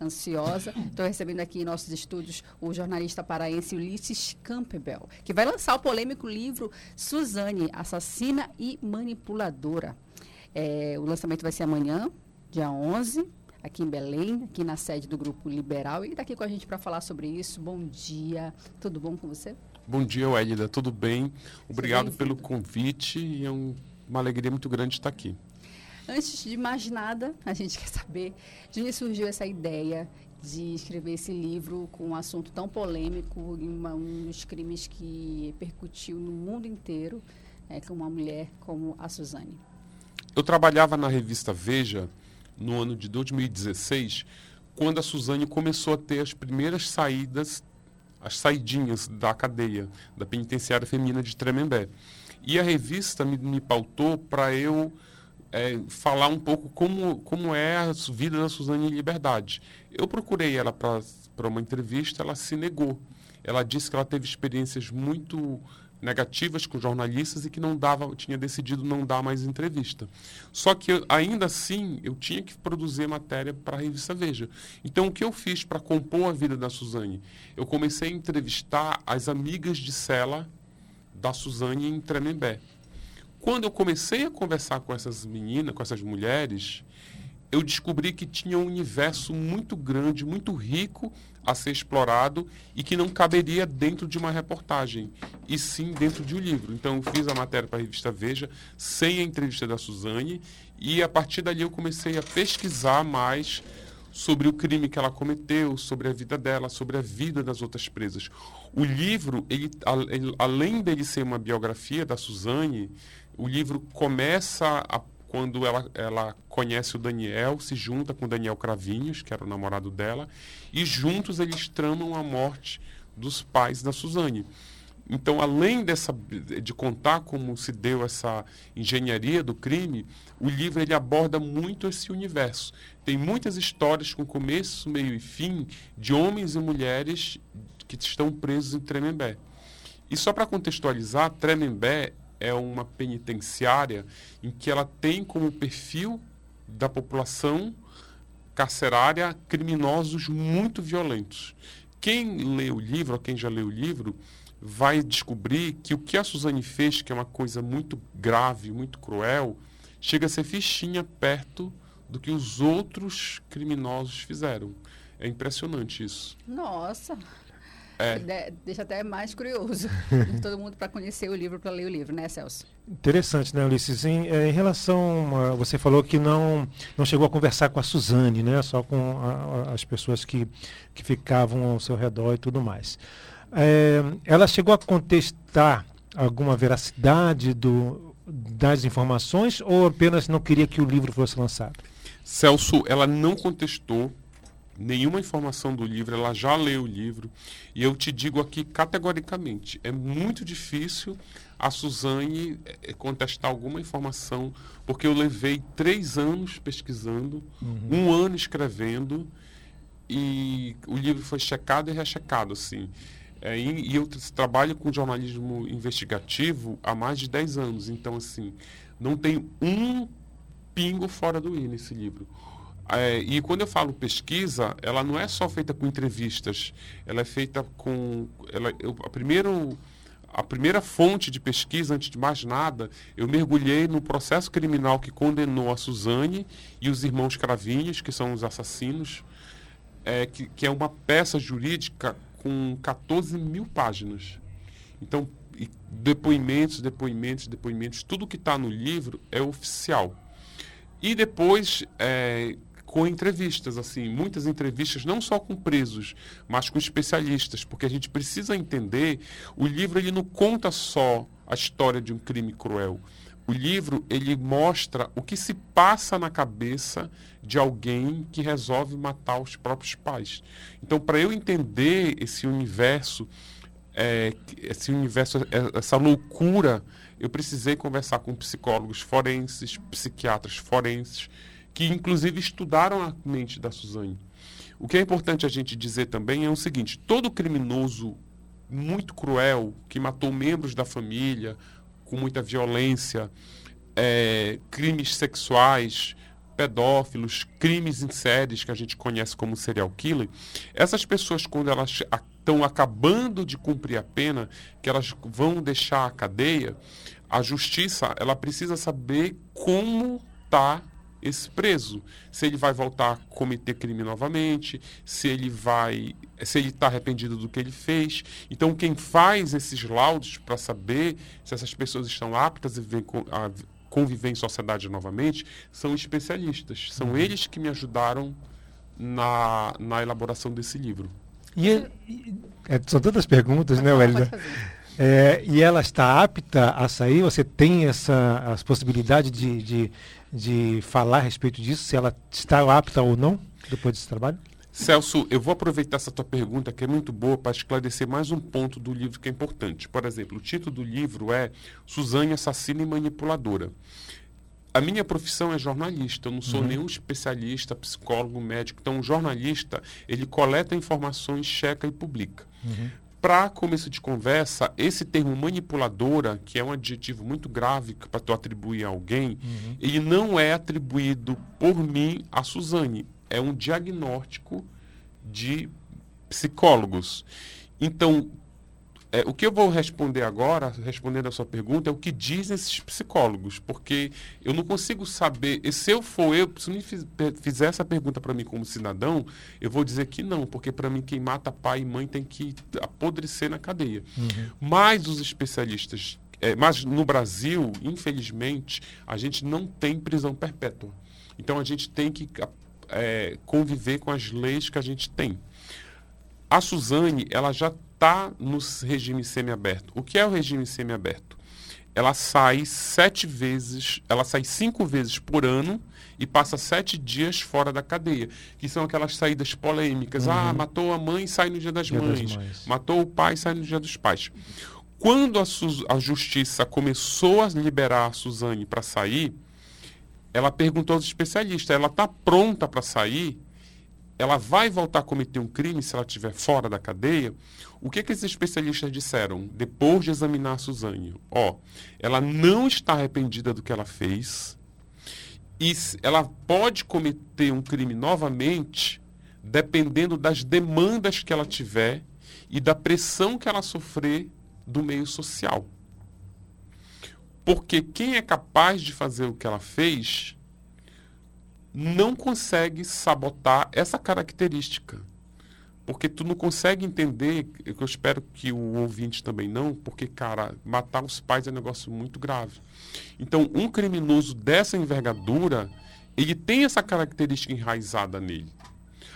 ansiosa. Estou recebendo aqui em nossos estúdios o jornalista paraense Ulisses Campbell, que vai lançar o polêmico livro Suzane, Assassina e Manipuladora. É, o lançamento vai ser amanhã, dia 11, aqui em Belém, aqui na sede do Grupo Liberal. E está aqui com a gente para falar sobre isso. Bom dia, tudo bom com você? Bom dia, Wélida, tudo bem? Obrigado pelo convite e é um, uma alegria muito grande estar aqui. Antes de mais nada, a gente quer saber de onde surgiu essa ideia de escrever esse livro com um assunto tão polêmico uma, um dos crimes que percutiu no mundo inteiro é, com uma mulher como a Suzane. Eu trabalhava na revista Veja no ano de 2016, quando a Suzane começou a ter as primeiras saídas, as saidinhas da cadeia, da penitenciária feminina de Tremembé. E a revista me, me pautou para eu é, falar um pouco como, como é a vida da Suzane em liberdade. Eu procurei ela para uma entrevista, ela se negou. Ela disse que ela teve experiências muito negativas com jornalistas e que não dava, tinha decidido não dar mais entrevista. Só que ainda assim eu tinha que produzir matéria para a revista Veja. Então o que eu fiz para compor a vida da Suzane? Eu comecei a entrevistar as amigas de cela da Suzane em Tremembé. Quando eu comecei a conversar com essas meninas, com essas mulheres, eu descobri que tinha um universo muito grande, muito rico a ser explorado e que não caberia dentro de uma reportagem, e sim dentro de um livro. Então, eu fiz a matéria para a revista Veja, sem a entrevista da Suzane, e a partir dali eu comecei a pesquisar mais sobre o crime que ela cometeu, sobre a vida dela, sobre a vida das outras presas. O livro, ele, além dele ser uma biografia da Suzane, o livro começa a, quando ela, ela conhece o Daniel, se junta com o Daniel Cravinhos, que era o namorado dela, e juntos eles tramam a morte dos pais da Suzane. Então, além dessa, de contar como se deu essa engenharia do crime, o livro ele aborda muito esse universo. Tem muitas histórias com começo, meio e fim de homens e mulheres que estão presos em Tremembé. E só para contextualizar, Tremembé é uma penitenciária em que ela tem como perfil da população carcerária criminosos muito violentos. Quem lê o livro, ou quem já leu o livro, vai descobrir que o que a Suzane fez, que é uma coisa muito grave, muito cruel, chega a ser fichinha perto do que os outros criminosos fizeram. É impressionante isso. Nossa! É. Deixa até mais curioso. Todo mundo para conhecer o livro, para ler o livro, né, Celso? Interessante, né, Ulisses? Em, é, em relação, a, você falou que não, não chegou a conversar com a Suzane, né? Só com a, as pessoas que, que ficavam ao seu redor e tudo mais. É, ela chegou a contestar alguma veracidade do, das informações ou apenas não queria que o livro fosse lançado? Celso, ela não contestou nenhuma informação do livro, ela já leu o livro. E eu te digo aqui categoricamente: é muito difícil a Suzane eh, contestar alguma informação, porque eu levei três anos pesquisando, uhum. um ano escrevendo, e o livro foi checado e rechecado, assim. É, e, e, eu trabalho com jornalismo investigativo há mais de 10 anos, então, assim, não tem um pingo fora do i nesse livro. É, e quando eu falo pesquisa, ela não é só feita com entrevistas, ela é feita com. Ela, eu, a, primeiro, a primeira fonte de pesquisa, antes de mais nada, eu mergulhei no processo criminal que condenou a Suzane e os irmãos Cravinhos, que são os assassinos, é, que, que é uma peça jurídica com 14 mil páginas. Então, depoimentos, depoimentos, depoimentos, tudo que está no livro é oficial. E depois, é, com entrevistas, assim, muitas entrevistas, não só com presos, mas com especialistas, porque a gente precisa entender, o livro ele não conta só a história de um crime cruel. O livro ele mostra o que se passa na cabeça de alguém que resolve matar os próprios pais. Então, para eu entender esse universo, é, esse universo, é, essa loucura, eu precisei conversar com psicólogos forenses, psiquiatras forenses, que inclusive estudaram a mente da Suzane. O que é importante a gente dizer também é o seguinte: todo criminoso muito cruel que matou membros da família com muita violência, é, crimes sexuais, pedófilos, crimes em séries que a gente conhece como serial killer, essas pessoas, quando elas estão acabando de cumprir a pena, que elas vão deixar a cadeia, a justiça ela precisa saber como está esse preso, se ele vai voltar a cometer crime novamente, se ele vai, se ele está arrependido do que ele fez. Então, quem faz esses laudos para saber se essas pessoas estão aptas a viver, a conviver em sociedade novamente são especialistas. São uhum. eles que me ajudaram na, na elaboração desse livro. E, e é, são tantas perguntas, né, Wélida? É, e ela está apta a sair? Você tem essa as possibilidade de, de, de falar a respeito disso, se ela está apta ou não, depois desse trabalho? Celso, eu vou aproveitar essa tua pergunta, que é muito boa, para esclarecer mais um ponto do livro que é importante. Por exemplo, o título do livro é Suzane Assassina e Manipuladora. A minha profissão é jornalista, eu não sou uhum. nenhum especialista, psicólogo, médico. Então, o jornalista, ele coleta informações, checa e publica. Uhum. Para começo de conversa, esse termo manipuladora, que é um adjetivo muito grave para tu atribuir a alguém, uhum. ele não é atribuído por mim a Suzane é um diagnóstico de psicólogos. Então, é, o que eu vou responder agora, respondendo a sua pergunta, é o que dizem esses psicólogos, porque eu não consigo saber. E se eu for eu, se me fizer essa pergunta para mim como cidadão, eu vou dizer que não, porque para mim quem mata pai e mãe tem que apodrecer na cadeia. Uhum. Mas os especialistas, é, mas no Brasil, infelizmente, a gente não tem prisão perpétua. Então a gente tem que é, conviver com as leis que a gente tem. A Suzane, ela já está no regime semiaberto. O que é o regime semiaberto? Ela sai sete vezes, ela sai cinco vezes por ano e passa sete dias fora da cadeia, que são aquelas saídas polêmicas. Uhum. Ah, matou a mãe, sai no dia das, dia mães. das mães. Matou o pai, sai no dia dos pais. Quando a, a justiça começou a liberar a Suzane para sair, ela perguntou aos especialistas, ela está pronta para sair? Ela vai voltar a cometer um crime se ela estiver fora da cadeia? O que, que esses especialistas disseram depois de examinar a Suzane? Ó, ela não está arrependida do que ela fez e ela pode cometer um crime novamente dependendo das demandas que ela tiver e da pressão que ela sofrer do meio social. Porque quem é capaz de fazer o que ela fez não consegue sabotar essa característica. Porque tu não consegue entender, eu espero que o ouvinte também não, porque, cara, matar os pais é um negócio muito grave. Então, um criminoso dessa envergadura, ele tem essa característica enraizada nele.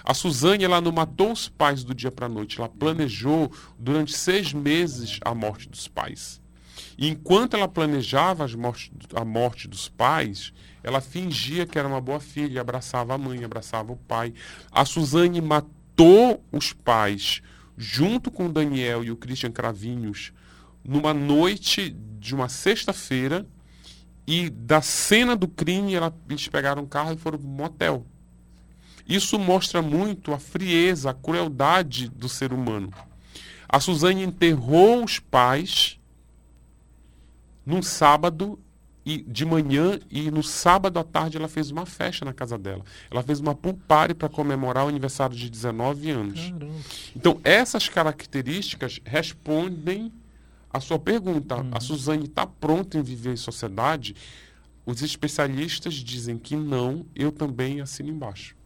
A Suzane, ela não matou os pais do dia para a noite, ela planejou durante seis meses a morte dos pais. E enquanto ela planejava mortes, a morte dos pais, ela fingia que era uma boa filha, abraçava a mãe, abraçava o pai. A Suzane matou os pais junto com o Daniel e o Christian Cravinhos numa noite de uma sexta-feira e da cena do crime ela, eles pegaram um carro e foram para um motel. Isso mostra muito a frieza, a crueldade do ser humano. A Suzane enterrou os pais num sábado e de manhã e no sábado à tarde ela fez uma festa na casa dela. Ela fez uma pool party para comemorar o aniversário de 19 anos. Caramba. Então, essas características respondem à sua pergunta. Uhum. A Suzane está pronta em viver em sociedade? Os especialistas dizem que não, eu também assino embaixo.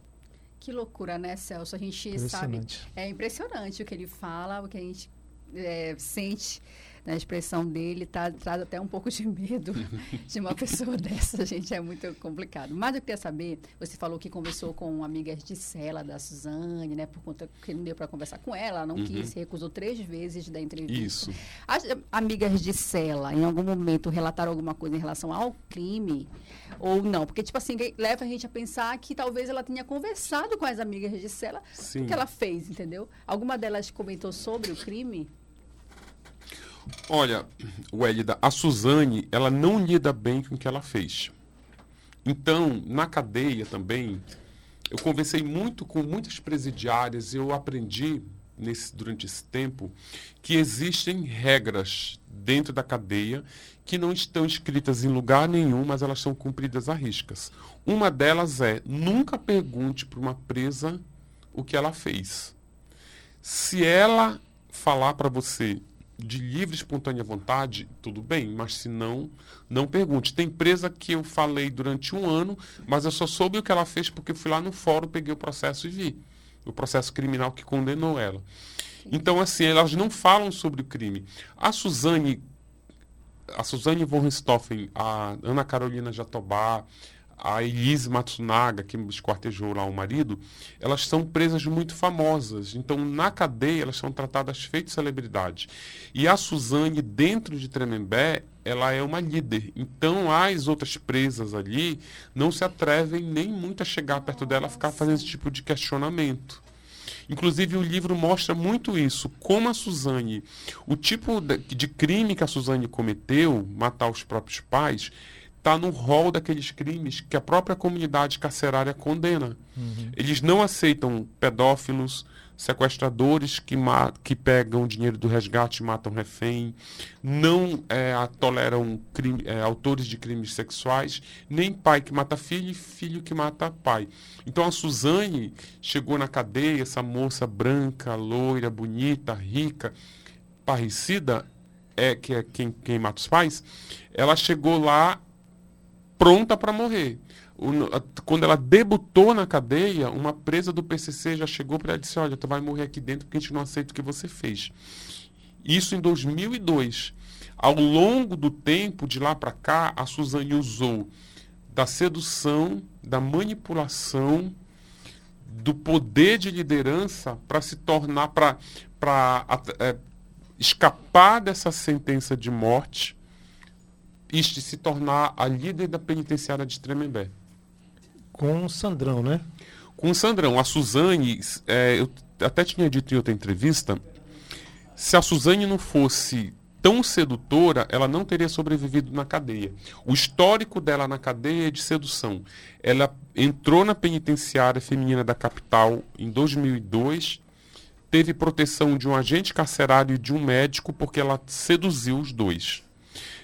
Que loucura, né, Celso? A gente sabe. É impressionante o que ele fala, o que a gente é, sente na expressão dele tá, traz até um pouco de medo de uma pessoa dessa, gente, é muito complicado. Mas eu queria saber, você falou que conversou com amigas de cela da Suzane, né, por conta que não deu para conversar com ela, ela não uhum. quis, recusou três vezes da entrevista. Isso. As amigas de cela, em algum momento, relataram alguma coisa em relação ao crime ou não? Porque, tipo assim, leva a gente a pensar que talvez ela tenha conversado com as amigas de cela, o que ela fez, entendeu? Alguma delas comentou sobre o crime? Olha, Wélida, a Suzane, ela não lida bem com o que ela fez. Então, na cadeia também, eu conversei muito com muitas presidiárias e eu aprendi nesse, durante esse tempo que existem regras dentro da cadeia que não estão escritas em lugar nenhum, mas elas são cumpridas a riscas. Uma delas é nunca pergunte para uma presa o que ela fez. Se ela falar para você de livre espontânea vontade, tudo bem, mas se não, não pergunte. Tem presa que eu falei durante um ano, mas eu só soube o que ela fez porque fui lá no fórum, peguei o processo e vi. O processo criminal que condenou ela. Então, assim, elas não falam sobre o crime. A Suzane, a Suzane von Richthofen, a Ana Carolina Jatobá, a Elise Matsunaga, que esquartejou lá o marido, elas são presas muito famosas. Então, na cadeia, elas são tratadas feitas celebridades. E a Suzane, dentro de Tremembé, ela é uma líder. Então, as outras presas ali não se atrevem nem muito a chegar perto dela, ficar fazendo esse tipo de questionamento. Inclusive, o livro mostra muito isso. Como a Suzane, o tipo de crime que a Suzane cometeu, matar os próprios pais, está no rol daqueles crimes que a própria comunidade carcerária condena. Uhum. Eles não aceitam pedófilos, sequestradores que, que pegam dinheiro do resgate e matam refém, não é, toleram crime, é, autores de crimes sexuais, nem pai que mata filho e filho que mata pai. Então a Suzane chegou na cadeia, essa moça branca, loira, bonita, rica, parrecida, é, que é quem, quem mata os pais, ela chegou lá pronta para morrer. quando ela debutou na cadeia, uma presa do PCC já chegou para ela e disse: Olha, tu vai morrer aqui dentro porque a gente não aceita o que você fez. Isso em 2002. Ao longo do tempo, de lá para cá, a Suzane usou da sedução, da manipulação, do poder de liderança para se tornar, para é, escapar dessa sentença de morte e se tornar a líder da penitenciária de Tremembé. Com o Sandrão, né? Com o Sandrão. A Suzane, é, eu até tinha dito em outra entrevista, se a Suzane não fosse tão sedutora, ela não teria sobrevivido na cadeia. O histórico dela na cadeia é de sedução. Ela entrou na penitenciária feminina da capital em 2002, teve proteção de um agente carcerário e de um médico porque ela seduziu os dois.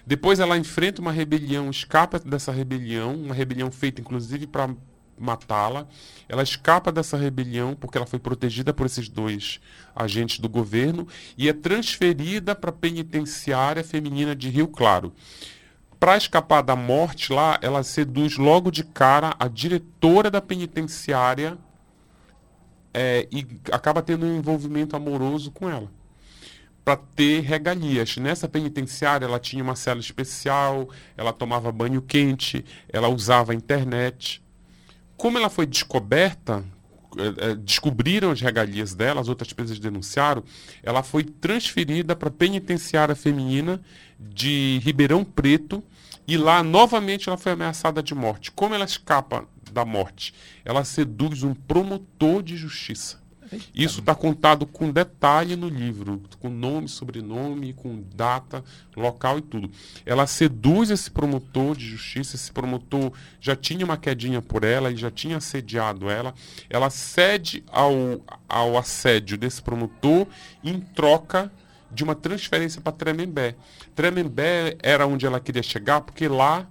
Depois ela enfrenta uma rebelião, escapa dessa rebelião, uma rebelião feita inclusive para matá-la. Ela escapa dessa rebelião porque ela foi protegida por esses dois agentes do governo e é transferida para a penitenciária feminina de Rio Claro. Para escapar da morte lá, ela seduz logo de cara a diretora da penitenciária é, e acaba tendo um envolvimento amoroso com ela para ter regalias. Nessa penitenciária, ela tinha uma cela especial, ela tomava banho quente, ela usava a internet. Como ela foi descoberta, é, é, descobriram as regalias dela, as outras presas denunciaram, ela foi transferida para a penitenciária feminina de Ribeirão Preto e lá novamente ela foi ameaçada de morte. Como ela escapa da morte? Ela seduz um promotor de justiça. Isso está contado com detalhe no livro, com nome, sobrenome, com data, local e tudo. Ela seduz esse promotor de justiça, esse promotor já tinha uma quedinha por ela e já tinha assediado ela. Ela cede ao, ao assédio desse promotor em troca de uma transferência para Tremembé. Tremembé era onde ela queria chegar, porque lá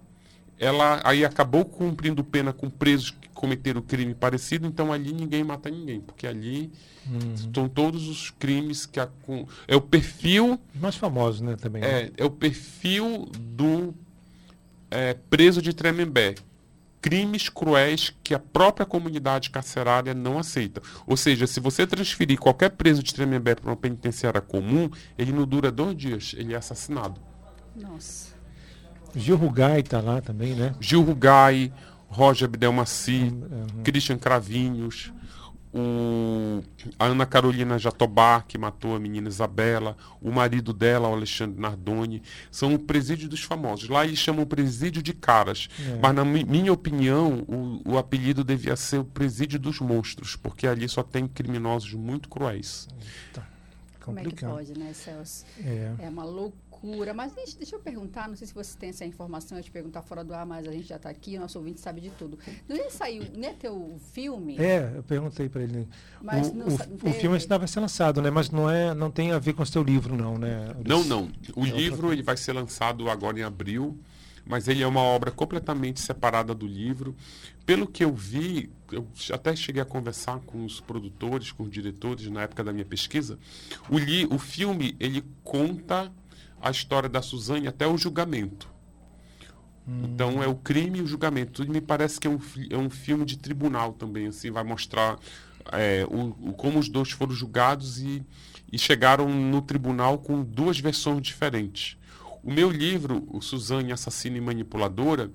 ela aí acabou cumprindo pena com presos que cometeram crime parecido, então ali ninguém mata ninguém, porque ali uhum. estão todos os crimes que a, com, é o perfil mais famoso, né, também. Né? É, é o perfil do é, preso de Tremembé. Crimes cruéis que a própria comunidade carcerária não aceita. Ou seja, se você transferir qualquer preso de Tremembé para uma penitenciária comum, ele não dura dois dias, ele é assassinado. Nossa. Gil Rugai está lá também, né? Gil Rugai, Roger Abdelmaci, uhum. Christian Cravinhos, o, a Ana Carolina Jatobá, que matou a menina Isabela, o marido dela, o Alexandre Nardoni, são o presídio dos famosos. Lá eles chamam presídio de caras, é. mas na minha opinião, o, o, apelido devia ser o presídio dos monstros, porque ali só tem criminosos muito cruéis. Tá. Como é que pode, né, Celso? É, é uma loucura Mas deixa, deixa, eu perguntar, não sei se você tem essa informação, eu te perguntar fora do ar, mas a gente já está aqui, o nosso ouvinte sabe de tudo. Não ia sair, não ter o filme? É, eu perguntei para ele. Mas o, o, o filme ainda vai ser lançado, né? Mas não, é, não tem a ver com o seu livro, não, né? Não, não. O é livro ele vai ser lançado agora em abril mas ele é uma obra completamente separada do livro. Pelo que eu vi, eu até cheguei a conversar com os produtores, com os diretores na época da minha pesquisa. O, li, o filme ele conta a história da Suzane até o julgamento. Hum. Então é o crime e o julgamento. E me parece que é um, é um filme de tribunal também, assim, vai mostrar é, o, o, como os dois foram julgados e, e chegaram no tribunal com duas versões diferentes. O meu livro, o Suzane Assassina e Manipuladora,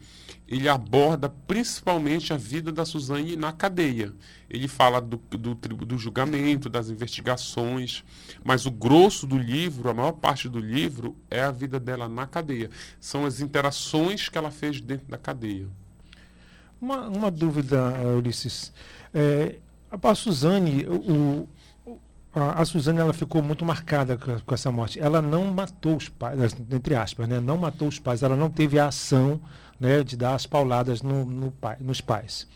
ele aborda principalmente a vida da Suzane na cadeia. Ele fala do, do, do, julgamento, das investigações, mas o grosso do livro, a maior parte do livro, é a vida dela na cadeia. São as interações que ela fez dentro da cadeia. Uma, uma dúvida, Ulisses. É, a Suzane, o, a, a Suzane ela ficou muito marcada com, com, essa morte. Ela não matou os pais, entre aspas, né? não matou os pais, ela não teve a ação né, de dar as pauladas no, no pai, nos pais.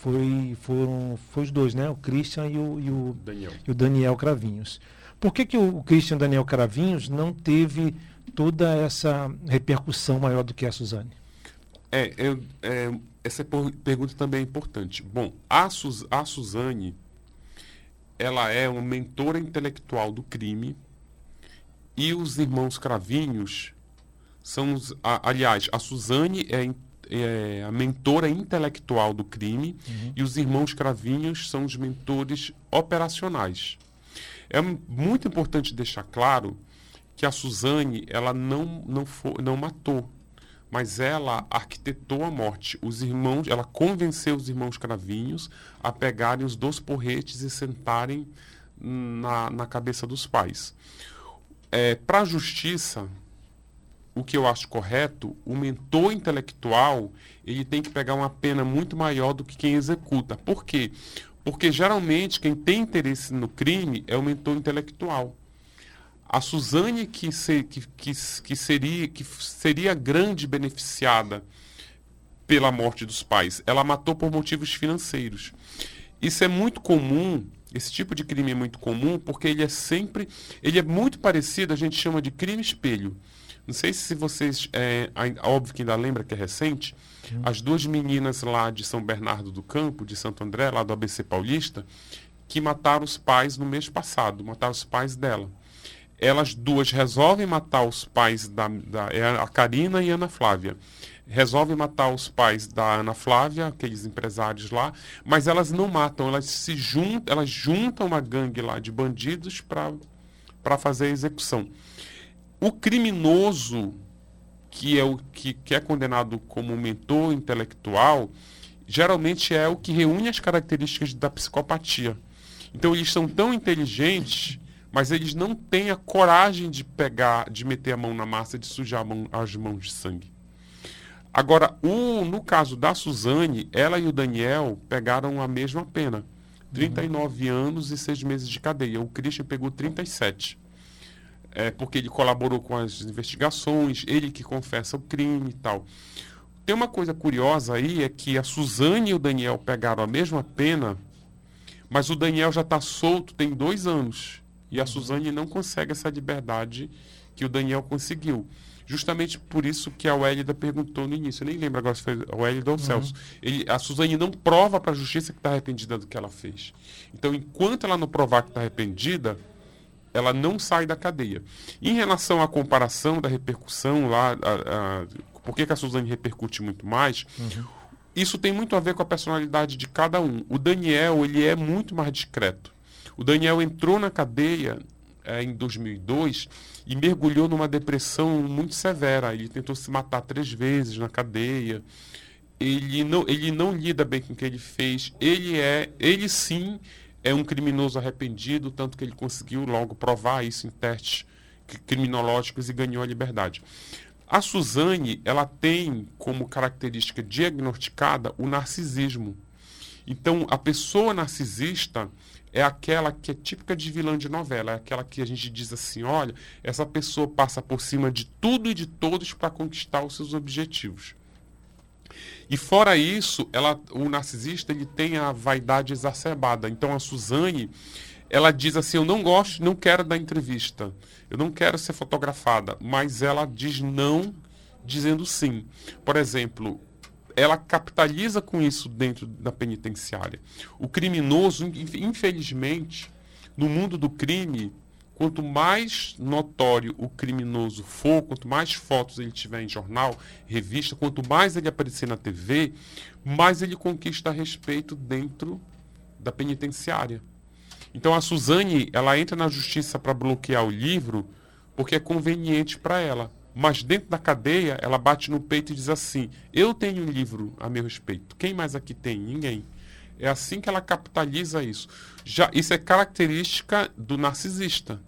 Foi, foram foi os dois, né? o Christian e o, e o, Daniel. E o Daniel Cravinhos. Por que, que o, o Christian Daniel Cravinhos não teve toda essa repercussão maior do que a Suzane? É, eu, é essa pergunta também é importante. Bom, a, Suz, a Suzane ela é uma mentora intelectual do crime e os irmãos Cravinhos são os, a, aliás, a Suzane é, é, a mentora intelectual do crime uhum. e os irmãos Cravinhos são os mentores operacionais. É muito importante deixar claro que a Suzane ela não não, não matou mas ela arquitetou a morte. Os irmãos, ela convenceu os irmãos cravinhos a pegarem os dois porretes e sentarem na, na cabeça dos pais. É, Para a justiça, o que eu acho correto, o mentor intelectual ele tem que pegar uma pena muito maior do que quem executa. Por quê? Porque geralmente quem tem interesse no crime é o mentor intelectual. A Suzane, que, se, que, que, que, seria, que seria grande beneficiada pela morte dos pais, ela matou por motivos financeiros. Isso é muito comum, esse tipo de crime é muito comum, porque ele é sempre, ele é muito parecido, a gente chama de crime espelho. Não sei se vocês, é, óbvio que ainda lembra que é recente, as duas meninas lá de São Bernardo do Campo, de Santo André, lá do ABC Paulista, que mataram os pais no mês passado, mataram os pais dela elas duas resolvem matar os pais da, da é a Karina e a Ana Flávia. Resolvem matar os pais da Ana Flávia, aqueles empresários lá, mas elas não matam, elas se juntam, elas juntam uma gangue lá de bandidos para fazer a execução. O criminoso que é o que, que é condenado como mentor intelectual, geralmente é o que reúne as características da psicopatia. Então eles são tão inteligentes mas eles não têm a coragem de pegar, de meter a mão na massa, de sujar mão, as mãos de sangue. Agora, o, no caso da Suzane, ela e o Daniel pegaram a mesma pena. 39 uhum. anos e 6 meses de cadeia. O Christian pegou 37. É, porque ele colaborou com as investigações, ele que confessa o crime e tal. Tem uma coisa curiosa aí, é que a Suzane e o Daniel pegaram a mesma pena, mas o Daniel já está solto tem dois anos. E a Suzane não consegue essa liberdade que o Daniel conseguiu. Justamente por isso que a Wélida perguntou no início. Eu nem lembro agora se foi a Wélida ou o uhum. Celso. Ele, a Suzane não prova para a justiça que está arrependida do que ela fez. Então, enquanto ela não provar que está arrependida, ela não sai da cadeia. Em relação à comparação da repercussão lá, a, a, por que, que a Suzane repercute muito mais? Uhum. Isso tem muito a ver com a personalidade de cada um. O Daniel, ele é muito mais discreto. O Daniel entrou na cadeia é, em 2002 e mergulhou numa depressão muito severa. Ele tentou se matar três vezes na cadeia. Ele não, ele não lida bem com o que ele fez. Ele é, ele sim é um criminoso arrependido, tanto que ele conseguiu logo provar isso em testes criminológicos e ganhou a liberdade. A Suzane, ela tem como característica diagnosticada o narcisismo. Então, a pessoa narcisista, é aquela que é típica de vilã de novela, é aquela que a gente diz assim, olha, essa pessoa passa por cima de tudo e de todos para conquistar os seus objetivos. E fora isso, ela, o narcisista ele tem a vaidade exacerbada. Então a Suzane, ela diz assim, eu não gosto, não quero dar entrevista, eu não quero ser fotografada, mas ela diz não dizendo sim. Por exemplo, ela capitaliza com isso dentro da penitenciária. O criminoso, infelizmente, no mundo do crime, quanto mais notório o criminoso for, quanto mais fotos ele tiver em jornal, revista, quanto mais ele aparecer na TV, mais ele conquista respeito dentro da penitenciária. Então a Suzane, ela entra na justiça para bloquear o livro porque é conveniente para ela. Mas dentro da cadeia, ela bate no peito e diz assim: Eu tenho um livro a meu respeito. Quem mais aqui tem? Ninguém. É assim que ela capitaliza isso. Já Isso é característica do narcisista.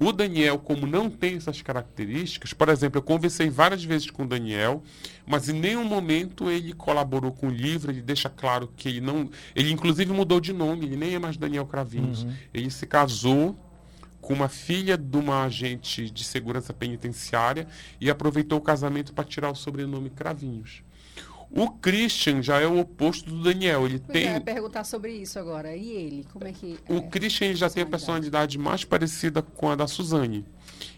O Daniel, como não tem essas características, por exemplo, eu conversei várias vezes com o Daniel, mas em nenhum momento ele colaborou com o livro, ele deixa claro que ele não. Ele inclusive mudou de nome, ele nem é mais Daniel Cravinhos. Uhum. Ele se casou com uma filha de uma agente de segurança penitenciária e aproveitou o casamento para tirar o sobrenome Cravinhos. O Christian já é o oposto do Daniel. Ele tem. Eu ia perguntar sobre isso agora. E ele? Como é que. O é Christian já tem a personalidade mais parecida com a da Suzane.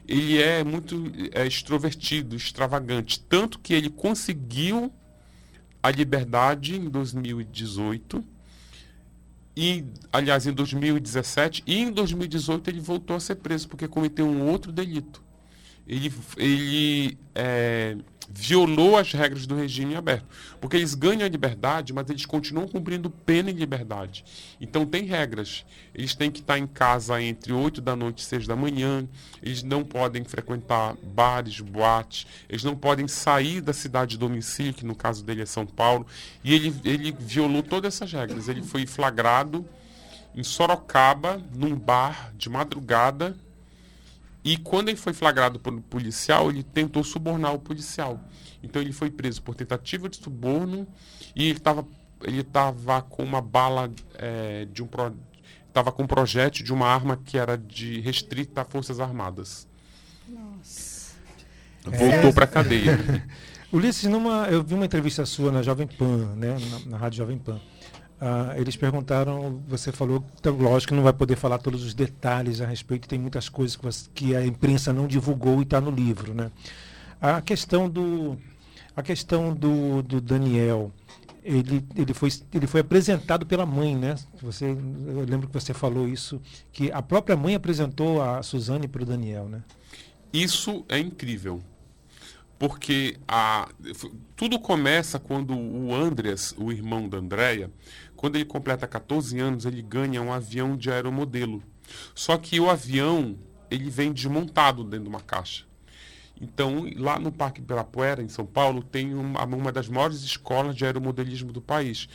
Ele é muito é, extrovertido, extravagante. Tanto que ele conseguiu a liberdade em 2018 e, aliás, em 2017 e em 2018 ele voltou a ser preso porque cometeu um outro delito. Ele, ele é, violou as regras do regime aberto. Porque eles ganham a liberdade, mas eles continuam cumprindo pena em liberdade. Então tem regras. Eles têm que estar em casa entre 8 da noite e 6 da manhã, eles não podem frequentar bares, boates, eles não podem sair da cidade de domicílio, que no caso dele é São Paulo, e ele, ele violou todas essas regras. Ele foi flagrado em Sorocaba, num bar de madrugada, e quando ele foi flagrado por um policial, ele tentou subornar o policial. Então ele foi preso por tentativa de suborno e ele estava ele tava com uma bala é, de um estava com um projétil de uma arma que era de restrita a forças armadas. Nossa. Voltou é. para a cadeia. Ulisses, numa, eu vi uma entrevista sua na Jovem Pan, né, na, na rádio Jovem Pan. Ah, eles perguntaram, você falou, então, lógico que não vai poder falar todos os detalhes a respeito, tem muitas coisas que, você, que a imprensa não divulgou e está no livro. Né? A questão do, a questão do, do Daniel, ele, ele, foi, ele foi apresentado pela mãe, né? Você, eu lembro que você falou isso, que a própria mãe apresentou a Suzane para o Daniel, né? Isso é incrível. Porque a, tudo começa quando o Andreas, o irmão da Andrea, quando ele completa 14 anos, ele ganha um avião de aeromodelo. Só que o avião, ele vem desmontado dentro de uma caixa. Então, lá no Parque Ibirapuera, em São Paulo, tem uma, uma das maiores escolas de aeromodelismo do país.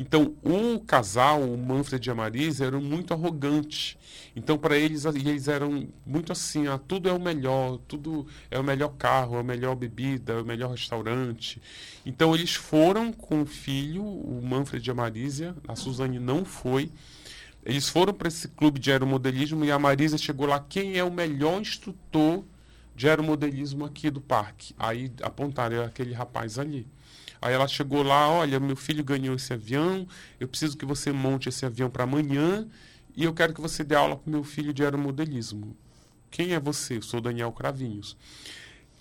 Então, o casal, o Manfred e a Marisa, eram muito arrogantes. Então, para eles, eles eram muito assim, ah, tudo é o melhor, tudo é o melhor carro, é a melhor bebida, é o melhor restaurante. Então, eles foram com o filho, o Manfred e a Marisa, a Suzane não foi. Eles foram para esse clube de aeromodelismo e a Marisa chegou lá, quem é o melhor instrutor de aeromodelismo aqui do parque? Aí apontaram aquele rapaz ali. Aí ela chegou lá, olha, meu filho ganhou esse avião, eu preciso que você monte esse avião para amanhã e eu quero que você dê aula para meu filho de aeromodelismo. Quem é você? Eu sou Daniel Cravinhos.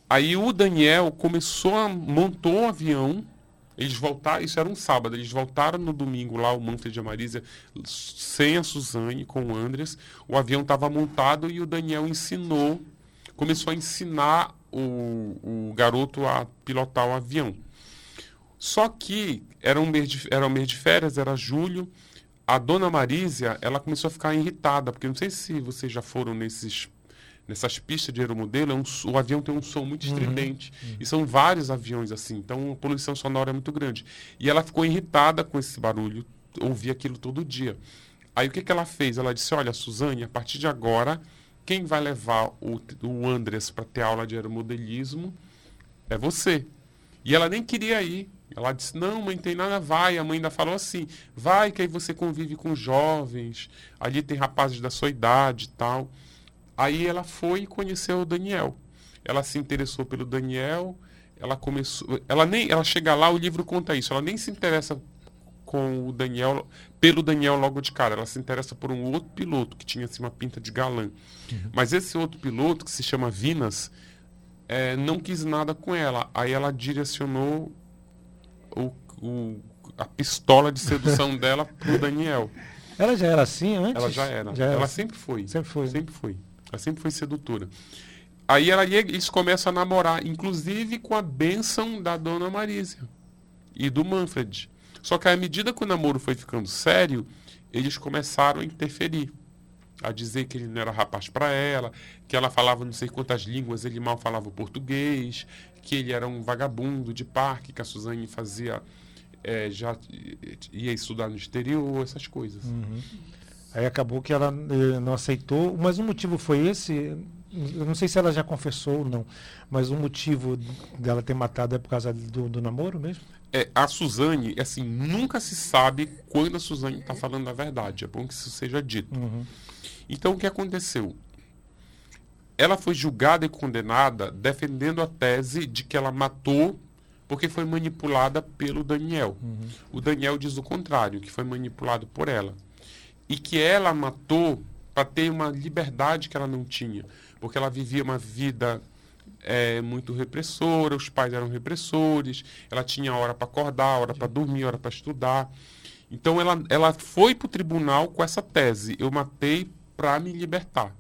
Aí o Daniel começou a montou o avião. Eles voltaram, isso era um sábado, eles voltaram no domingo lá, o Manfred e a Marisa, sem a Suzane, com o Andres. O avião estava montado e o Daniel ensinou, começou a ensinar o, o garoto a pilotar o avião. Só que era um mês de, era um mês de férias, era julho. A dona Marísia, ela começou a ficar irritada, porque não sei se vocês já foram nesses nessas pistas de aeromodelo, é um, o avião tem um som muito uhum, estridente. Uhum, uhum. E são vários aviões assim, então a poluição sonora é muito grande. E ela ficou irritada com esse barulho, ouvia aquilo todo dia. Aí o que, que ela fez? Ela disse: Olha, Suzane, a partir de agora, quem vai levar o, o Andres para ter aula de aeromodelismo é você. E ela nem queria ir. Ela disse: Não, mãe, tem nada, vai. A mãe ainda falou assim: Vai, que aí você convive com jovens, ali tem rapazes da sua idade e tal. Aí ela foi e conheceu o Daniel. Ela se interessou pelo Daniel, ela começou. Ela nem. Ela chega lá, o livro conta isso. Ela nem se interessa com o Daniel, pelo Daniel logo de cara. Ela se interessa por um outro piloto que tinha assim, uma pinta de galã. Uhum. Mas esse outro piloto, que se chama Vinas, é, não quis nada com ela. Aí ela direcionou o, o, a pistola de sedução dela pro Daniel. Ela já era assim antes? Ela já era. Já era ela assim? sempre foi. Sempre foi. Sempre foi. Ela sempre foi sedutora. Aí ela, eles começam a namorar, inclusive com a bênção da dona Marísia e do Manfred. Só que à medida que o namoro foi ficando sério, eles começaram a interferir. A dizer que ele não era rapaz para ela, que ela falava não sei quantas línguas, ele mal falava o português, que ele era um vagabundo de parque, que a Suzane fazia, é, já ia estudar no exterior, essas coisas. Uhum. Aí acabou que ela eh, não aceitou, mas o motivo foi esse. Eu não sei se ela já confessou ou não, mas o motivo dela ter matado é por causa do, do namoro mesmo? É, a Suzane, assim, nunca se sabe quando a Suzane está falando a verdade. É bom que isso seja dito. Uhum. Então, o que aconteceu? Ela foi julgada e condenada defendendo a tese de que ela matou porque foi manipulada pelo Daniel. Uhum. O Daniel diz o contrário, que foi manipulado por ela. E que ela matou para ter uma liberdade que ela não tinha, porque ela vivia uma vida é, muito repressora, os pais eram repressores, ela tinha hora para acordar, hora para dormir, hora para estudar. Então ela, ela foi para o tribunal com essa tese: eu matei para me libertar.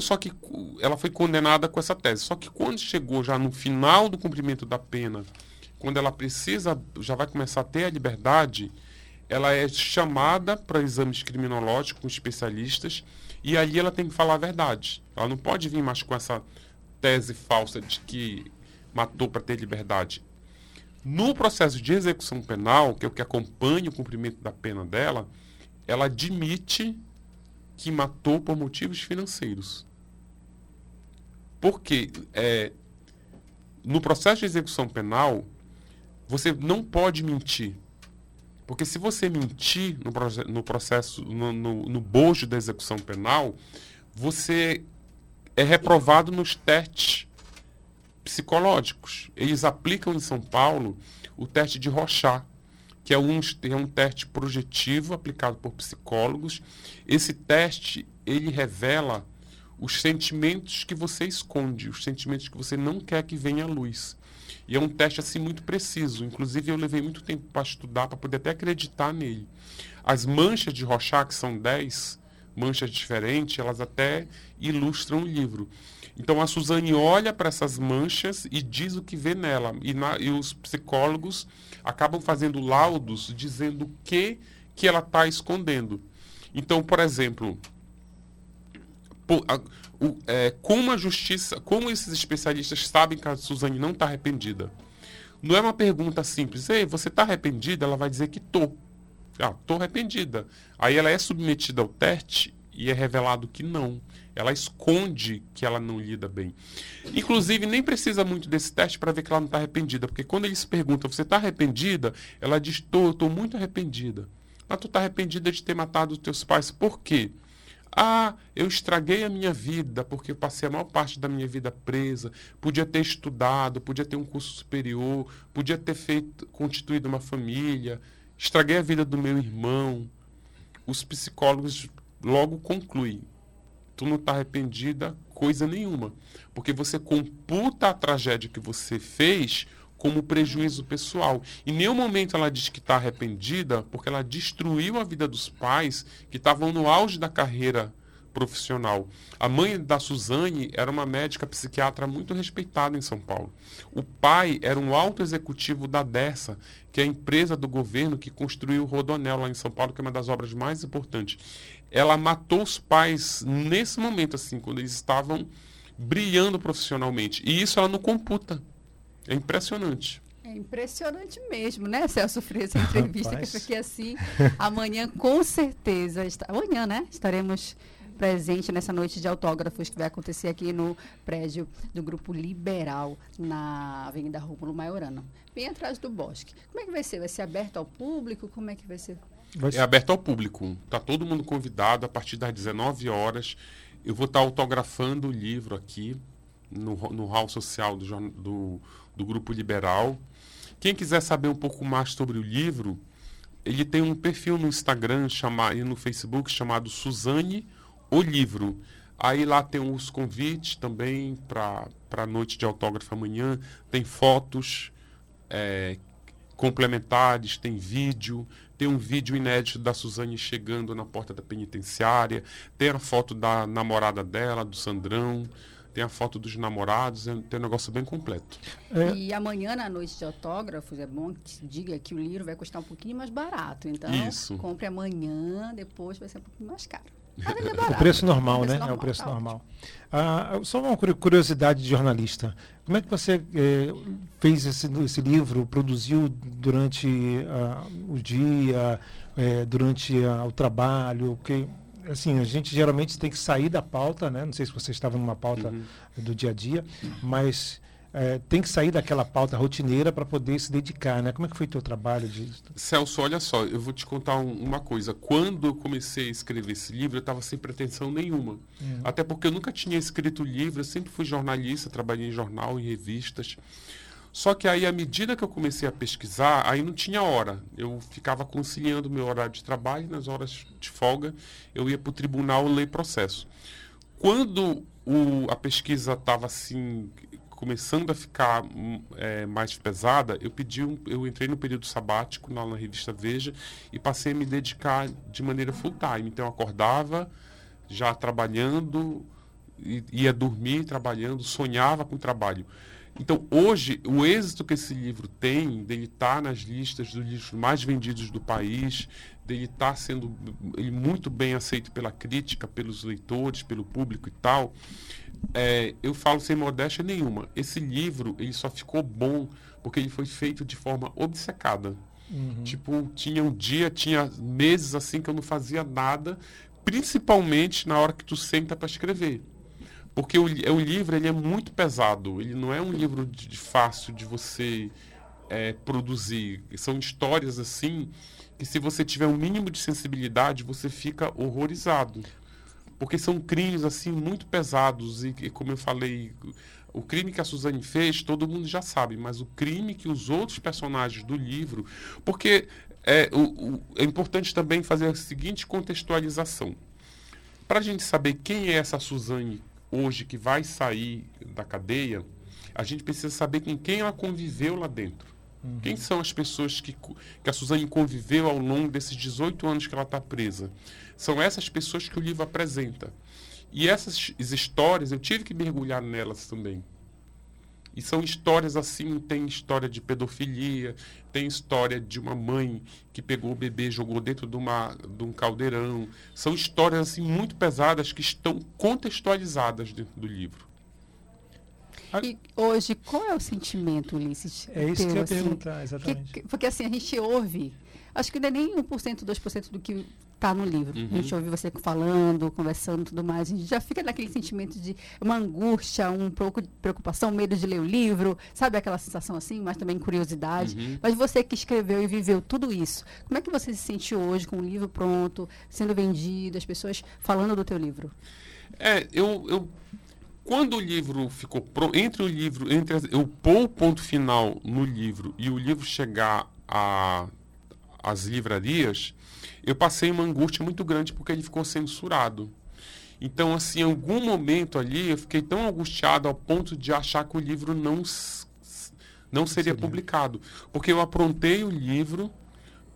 Só que ela foi condenada com essa tese. Só que quando chegou já no final do cumprimento da pena, quando ela precisa, já vai começar a ter a liberdade, ela é chamada para exames criminológicos com especialistas e ali ela tem que falar a verdade. Ela não pode vir mais com essa tese falsa de que matou para ter liberdade. No processo de execução penal, que é o que acompanha o cumprimento da pena dela, ela admite que matou por motivos financeiros. Porque é, no processo de execução penal, você não pode mentir. Porque se você mentir no, no processo, no, no, no bojo da execução penal, você é reprovado nos testes psicológicos. Eles aplicam em São Paulo o teste de Rochat, que é um, é um teste projetivo aplicado por psicólogos. Esse teste, ele revela os sentimentos que você esconde, os sentimentos que você não quer que venha à luz. E é um teste assim muito preciso. Inclusive eu levei muito tempo para estudar para poder até acreditar nele. As manchas de que são 10 manchas diferentes, elas até ilustram o livro. Então a Suzane olha para essas manchas e diz o que vê nela. E, na, e os psicólogos acabam fazendo laudos dizendo o que, que ela está escondendo. Então, por exemplo, por, a, o, é, como a justiça, como esses especialistas sabem que a Suzane não está arrependida? Não é uma pergunta simples. Ei, você está arrependida? Ela vai dizer que tô. Ah, tô arrependida. Aí ela é submetida ao teste e é revelado que não. Ela esconde que ela não lida bem. Inclusive, nem precisa muito desse teste para ver que ela não está arrependida. Porque quando eles perguntam, você está arrependida? Ela diz, estou, estou muito arrependida. Mas tu está arrependida de ter matado os teus pais. Por quê? Ah, eu estraguei a minha vida porque eu passei a maior parte da minha vida presa. Podia ter estudado, podia ter um curso superior, podia ter feito, constituído uma família. Estraguei a vida do meu irmão. Os psicólogos logo concluem: tu não está arrependida coisa nenhuma, porque você computa a tragédia que você fez como prejuízo pessoal. Em nenhum momento ela diz que está arrependida, porque ela destruiu a vida dos pais que estavam no auge da carreira profissional. A mãe da Suzane era uma médica psiquiatra muito respeitada em São Paulo. O pai era um alto executivo da Dessa, que é a empresa do governo que construiu o Rodonel lá em São Paulo, que é uma das obras mais importantes ela matou os pais nesse momento, assim, quando eles estavam brilhando profissionalmente. E isso ela não computa. É impressionante. É impressionante mesmo, né, Celso Freire, essa entrevista, que eu fiquei assim, amanhã com certeza, está, amanhã, né, estaremos presente nessa noite de autógrafos que vai acontecer aqui no prédio do Grupo Liberal, na Avenida Rômulo Maiorana, bem atrás do Bosque. Como é que vai ser? Vai ser aberto ao público? Como é que vai ser? É aberto ao público. Está todo mundo convidado a partir das 19 horas. Eu vou estar tá autografando o livro aqui no, no hall social do, do, do Grupo Liberal. Quem quiser saber um pouco mais sobre o livro, ele tem um perfil no Instagram chama, e no Facebook chamado Suzane o Livro. Aí lá tem os convites também para a noite de autógrafo amanhã. Tem fotos é, complementares, tem vídeo. Tem um vídeo inédito da Suzane chegando na porta da penitenciária. Tem a foto da namorada dela, do Sandrão tem a foto dos namorados, é, tem um negócio bem completo. É. E amanhã, na noite de autógrafos, é bom que se diga que o livro vai custar um pouquinho mais barato. Então, Isso. compre amanhã, depois vai ser um pouquinho mais caro. É o preço normal, né? Normal, é o preço tá normal. Ah, só uma curiosidade de jornalista. Como é que você eh, fez esse, esse, livro, produziu durante ah, o dia, eh, durante ah, o trabalho? Porque assim, a gente geralmente tem que sair da pauta, né? Não sei se você estava numa pauta uhum. do dia a dia, mas é, tem que sair daquela pauta rotineira para poder se dedicar, né? Como é que foi o teu trabalho disso? Celso, olha só, eu vou te contar um, uma coisa. Quando eu comecei a escrever esse livro, eu estava sem pretensão nenhuma. Uhum. Até porque eu nunca tinha escrito livro, eu sempre fui jornalista, trabalhei em jornal, em revistas. Só que aí, à medida que eu comecei a pesquisar, aí não tinha hora. Eu ficava conciliando meu horário de trabalho, nas horas de folga, eu ia para o tribunal ler processo. Quando o, a pesquisa estava assim, começando a ficar é, mais pesada, eu pedi um, eu entrei no período sabático na, na revista Veja e passei a me dedicar de maneira full time. Então eu acordava já trabalhando, ia dormir trabalhando, sonhava com trabalho. Então, hoje, o êxito que esse livro tem, dele estar tá nas listas dos livros mais vendidos do país, dele estar tá sendo ele muito bem aceito pela crítica, pelos leitores, pelo público e tal, é, eu falo sem modéstia nenhuma. Esse livro, ele só ficou bom porque ele foi feito de forma obcecada. Uhum. Tipo, tinha um dia, tinha meses assim que eu não fazia nada, principalmente na hora que tu senta para escrever. Porque o, o livro ele é muito pesado, ele não é um livro de, de fácil de você é, produzir. São histórias assim que se você tiver um mínimo de sensibilidade, você fica horrorizado. Porque são crimes assim muito pesados e, e como eu falei, o crime que a Suzane fez, todo mundo já sabe, mas o crime que os outros personagens do livro. Porque é, o, o, é importante também fazer a seguinte contextualização. Para a gente saber quem é essa Suzane hoje que vai sair da cadeia, a gente precisa saber com quem ela conviveu lá dentro. Uhum. Quem são as pessoas que, que a Suzane conviveu ao longo desses 18 anos que ela está presa? São essas pessoas que o livro apresenta. E essas histórias, eu tive que mergulhar nelas também. E são histórias assim, tem história de pedofilia, tem história de uma mãe que pegou o bebê, jogou dentro de, uma, de um caldeirão. São histórias assim muito pesadas que estão contextualizadas dentro do livro. E hoje, qual é o sentimento, Ulisses? É isso teu, que eu ia assim, perguntar, exatamente. Que, porque assim, a gente ouve, acho que não é nem 1%, 2% do que está no livro. Uhum. A gente ouve você falando, conversando tudo mais. A gente já fica naquele sentimento de uma angústia, um pouco de preocupação, medo de ler o livro, sabe aquela sensação assim, mas também curiosidade. Uhum. Mas você que escreveu e viveu tudo isso, como é que você se sente hoje com o livro pronto, sendo vendido, as pessoas falando do teu livro? É, eu, eu quando o livro ficou pronto, entre o livro, entre eu pôr o ponto final no livro e o livro chegar às livrarias, eu passei uma angústia muito grande porque ele ficou censurado. Então, assim, em algum momento ali, eu fiquei tão angustiado ao ponto de achar que o livro não, não seria, seria. publicado. Porque eu aprontei o livro.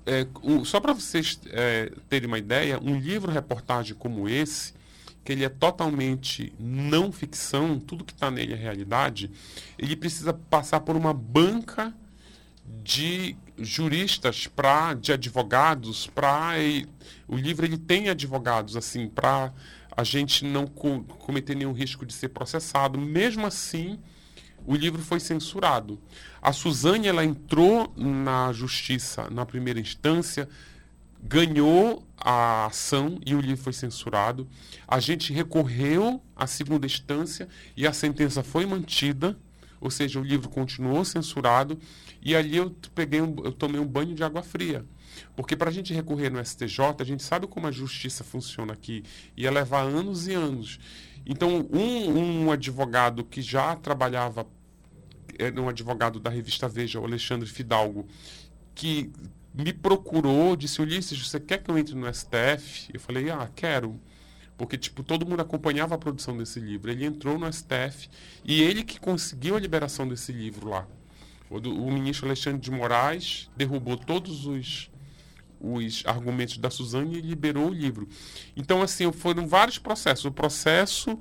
É, um, só para vocês é, terem uma ideia, um livro-reportagem como esse, que ele é totalmente não ficção, tudo que está nele é realidade, ele precisa passar por uma banca de juristas para de advogados para o livro ele tem advogados assim para a gente não co cometer nenhum risco de ser processado mesmo assim o livro foi censurado a Suzane ela entrou na justiça na primeira instância ganhou a ação e o livro foi censurado. A gente recorreu à segunda instância e a sentença foi mantida, ou seja, o livro continuou censurado. E ali eu peguei um, eu tomei um banho de água fria. Porque para a gente recorrer no STJ, a gente sabe como a justiça funciona aqui. Ia levar anos e anos. Então, um, um advogado que já trabalhava, era um advogado da revista Veja, o Alexandre Fidalgo, que me procurou, disse, Ulisses, você quer que eu entre no STF? Eu falei, ah, quero. Porque, tipo, todo mundo acompanhava a produção desse livro. Ele entrou no STF e ele que conseguiu a liberação desse livro lá. O, do, o ministro Alexandre de Moraes derrubou todos os, os argumentos da Suzane e liberou o livro. Então, assim, foram vários processos. O processo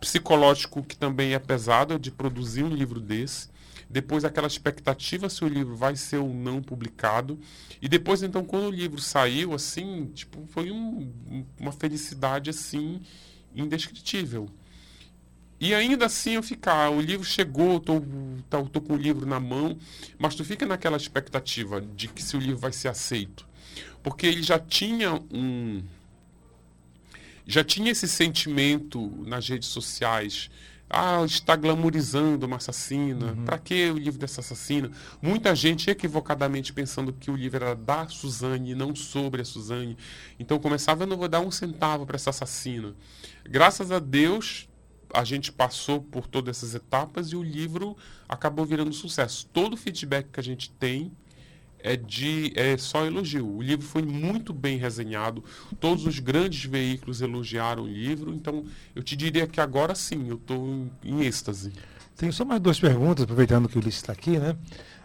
psicológico, que também é pesado, de produzir um livro desse depois aquela expectativa se o livro vai ser ou não publicado, e depois então quando o livro saiu, assim, tipo, foi um, uma felicidade assim indescritível. E ainda assim eu ficar, o livro chegou, tô, tô, tô com o livro na mão, mas tu fica naquela expectativa de que se o livro vai ser aceito. Porque ele já tinha um já tinha esse sentimento nas redes sociais ah, está glamorizando uma assassina. Uhum. Para que o livro dessa assassina? Muita gente equivocadamente pensando que o livro era da Suzane não sobre a Suzane. Então começava, eu não vou dar um centavo para essa assassina. Graças a Deus, a gente passou por todas essas etapas e o livro acabou virando sucesso. Todo o feedback que a gente tem é de é só elogio. O livro foi muito bem resenhado, todos os grandes veículos elogiaram o livro, então eu te diria que agora sim, eu estou em, em êxtase. Tenho só mais duas perguntas, aproveitando que o Ulisses está aqui, né?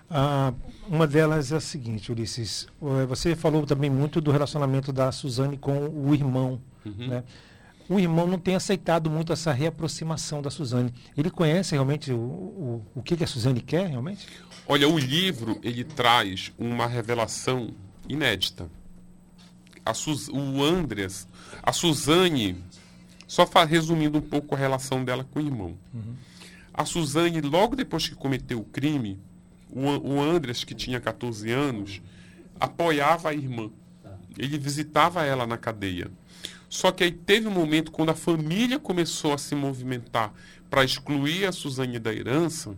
Ah, uma delas é a seguinte, Ulisses, eh, você falou também muito do relacionamento da Suzane com o irmão, uhum. né? O irmão não tem aceitado muito essa reaproximação da Suzane. Ele conhece realmente o, o, o que, que a Suzane quer, realmente? Olha, o livro, ele traz uma revelação inédita. A Suz, o Andreas, a Suzane, só resumindo um pouco a relação dela com o irmão. Uhum. A Suzane, logo depois que cometeu o crime, o, o Andreas, que tinha 14 anos, apoiava a irmã. Ele visitava ela na cadeia. Só que aí teve um momento quando a família começou a se movimentar para excluir a Suzane da herança.